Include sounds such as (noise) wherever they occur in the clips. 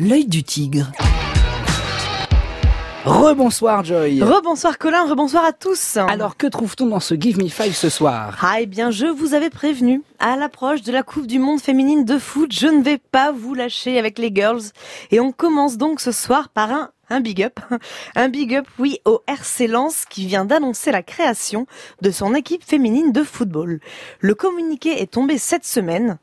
L'œil du tigre. Rebonsoir Joy. Rebonsoir Colin, rebonsoir à tous. Alors que trouve-t-on dans ce Give Me Five ce soir? Ah eh bien je vous avais prévenu, à l'approche de la Coupe du Monde féminine de foot, je ne vais pas vous lâcher avec les girls. Et on commence donc ce soir par un un big up. (laughs) Un big up, oui, au RC Lens qui vient d'annoncer la création de son équipe féminine de football. Le communiqué est tombé cette semaine.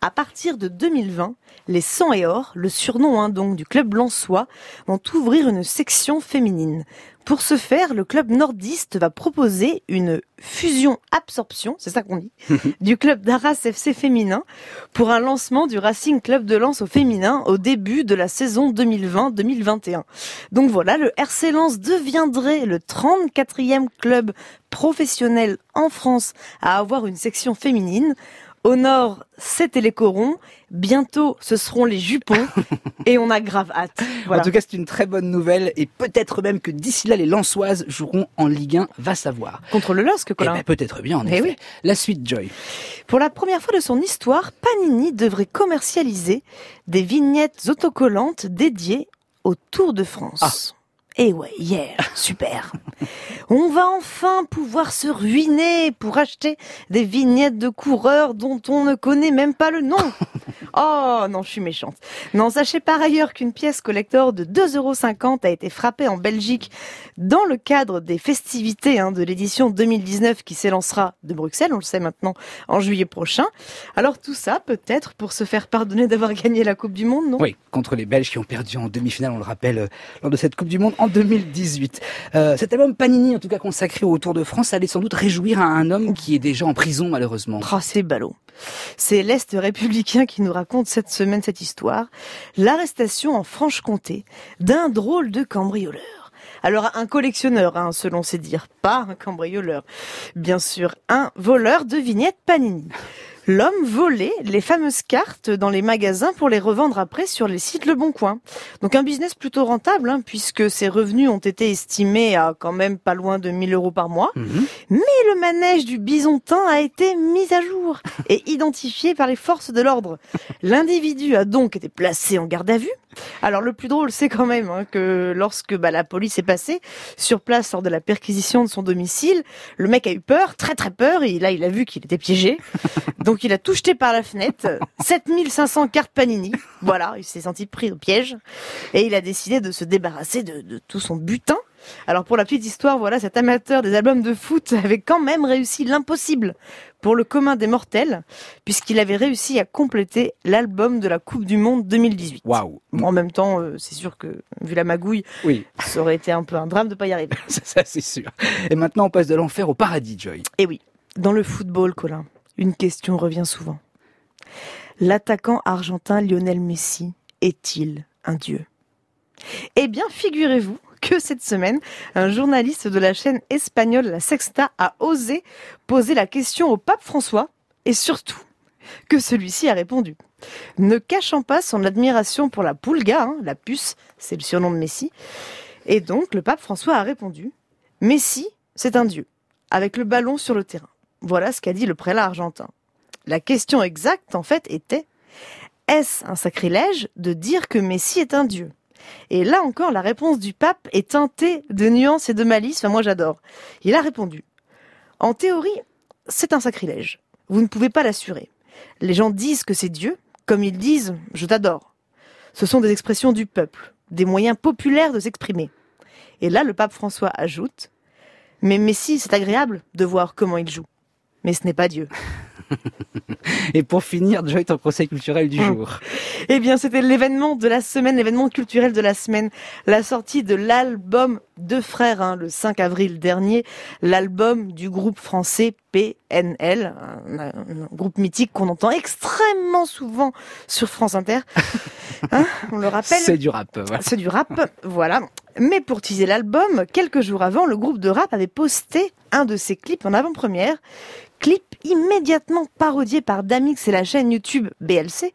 À partir de 2020, les 100 et or, le surnom hein, donc du club lensois, vont ouvrir une section féminine. Pour ce faire, le club nordiste va proposer une fusion-absorption, c'est ça qu'on dit, (laughs) du club d'Arras FC féminin pour un lancement du Racing Club de Lens au féminin au début de la saison 2020-2021. Donc voilà, le RC Lens deviendrait le 34e club professionnel en France à avoir une section féminine. Au nord, c'était les corons. Bientôt, ce seront les jupons. (laughs) et on a grave hâte. En tout cas, c'est une très bonne nouvelle. Et peut-être même que d'ici là, les Lensoises joueront en Ligue 1, va savoir. Contre le LOSC, Colin. Eh ben, peut-être bien, en eh effet. La suite, Joy. Pour la première fois de son histoire, Panini devrait commercialiser des vignettes autocollantes dédiées au Tour de France. Ah. Et ouais, hier, (laughs) super. On va enfin pouvoir se ruiner pour acheter des vignettes de coureurs dont on ne connaît même pas le nom. Oh non, je suis méchante. Non, sachez par ailleurs qu'une pièce collector de 2,50€ a été frappée en Belgique dans le cadre des festivités hein, de l'édition 2019 qui s'élancera de Bruxelles, on le sait maintenant, en juillet prochain. Alors tout ça, peut-être pour se faire pardonner d'avoir (laughs) gagné la Coupe du Monde, non? Oui, contre les Belges qui ont perdu en demi-finale, on le rappelle, euh, lors de cette Coupe du Monde en 2018. Euh, cet album Panini, en tout cas consacré au Tour de France, allait sans doute réjouir un homme qui est déjà en prison malheureusement. Oh, c'est ballot. C'est l'Est républicain qui nous raconte cette semaine cette histoire. L'arrestation en Franche-Comté d'un drôle de cambrioleur. Alors un collectionneur, hein, selon ses dires, pas un cambrioleur. Bien sûr, un voleur de vignettes Panini. L'homme volait les fameuses cartes dans les magasins pour les revendre après sur les sites Le Bon Coin. Donc un business plutôt rentable, hein, puisque ses revenus ont été estimés à quand même pas loin de 1000 euros par mois. Mhm. Mais le manège du bisontin a été mis à jour et identifié par les forces de l'ordre. L'individu a donc été placé en garde à vue. Alors le plus drôle, c'est quand même hein, que lorsque bah, la police est passée sur place lors de la perquisition de son domicile, le mec a eu peur, très très peur, et là il a vu qu'il était piégé. (laughs) Donc il a tout jeté par la fenêtre, 7500 cartes Panini. Voilà, il s'est senti pris au piège et il a décidé de se débarrasser de, de tout son butin. Alors pour la petite histoire, voilà, cet amateur des albums de foot avait quand même réussi l'impossible pour le commun des mortels, puisqu'il avait réussi à compléter l'album de la Coupe du Monde 2018. Waouh en même temps, euh, c'est sûr que, vu la magouille, Oui, (laughs) ça aurait été un peu un drame de pas y arriver. (laughs) ça, ça, c'est sûr. Et maintenant, on passe de l'enfer au paradis, Joy. Et oui, dans le football, Colin, une question revient souvent. L'attaquant argentin Lionel Messi est-il un dieu? Eh bien, figurez-vous que cette semaine, un journaliste de la chaîne espagnole La Sexta a osé poser la question au pape François et surtout que celui-ci a répondu. Ne cachant pas son admiration pour la pulga, hein, la puce, c'est le surnom de Messi, et donc le pape François a répondu Messi, c'est un dieu, avec le ballon sur le terrain. Voilà ce qu'a dit le prélat argentin. La question exacte, en fait, était est-ce un sacrilège de dire que Messi est un dieu? Et là encore, la réponse du pape est teintée de nuances et de malice. Enfin, moi, j'adore. Il a répondu En théorie, c'est un sacrilège. Vous ne pouvez pas l'assurer. Les gens disent que c'est Dieu, comme ils disent je t'adore. Ce sont des expressions du peuple, des moyens populaires de s'exprimer. Et là, le pape François ajoute Mais Messi, c'est agréable de voir comment il joue. Mais ce n'est pas Dieu. Et pour finir, Joy, ton conseil culturel du Hum. jour. Eh bien, c'était l'événement de la semaine, l'événement culturel de la semaine, la sortie de l'album Deux Frères, hein, le 5 avril dernier, l'album du groupe français PNL, un, un groupe mythique qu'on entend extrêmement souvent sur France Inter. (laughs) Hein, on le rappelle. C'est du rap, voilà. C'est du rap, voilà. Mais pour teaser l'album, quelques jours avant, le groupe de rap avait posté un de ses clips en avant-première. Clip immédiatement parodié par Damix et la chaîne YouTube BLC,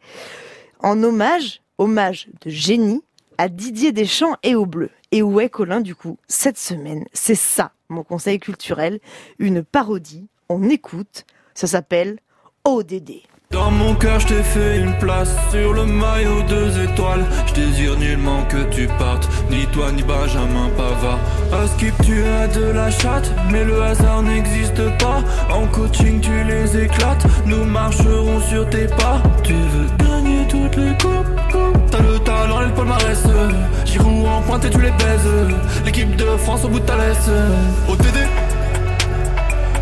en hommage, hommage de génie à Didier Deschamps et au Bleu. Et où est Colin du coup Cette semaine, c'est ça, mon conseil culturel, une parodie. On écoute, ça s'appelle ODD. Dans mon cœur, je t'ai fait une place sur le maillot deux étoiles. Je désire nullement que tu partes, ni toi ni Benjamin Pavard. À skip, tu as de la chatte, mais le hasard n'existe pas. En coaching, tu les éclates, nous marcherons sur tes pas. Tu veux gagner toutes les coupes, T'as le talent et le palmarès. Giroud en pointe et tu les baises. L'équipe de France au bout de ta laisse. ODD.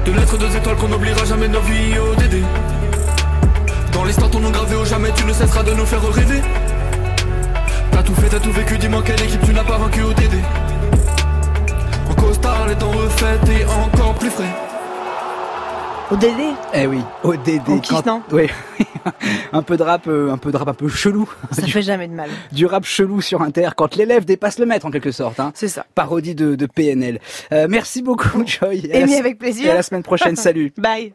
De lettres deux étoiles qu'on n'oubliera jamais nos vies. ODD. Dans l'histoire ton nom gravé au jamais tu ne cesseras de nous faire rêver T'as tout fait, t'as tout vécu, dis-moi quelle équipe tu n'as pas vaincu au DD En costard, les temps refaites et encore plus frais Au DD Eh oui, au DD. En kiff, non? Oui, (laughs) un peu de rap, euh, un peu de rap un peu chelou. Ça (laughs) fait jamais de mal. Du rap chelou sur Inter quand l'élève dépasse le maître en quelque sorte. Hein. C'est ça. Parodie de, de PNL. Euh, merci beaucoup Joy. Et la s- avec Et à plaisir. la semaine prochaine, (laughs) salut. Bye.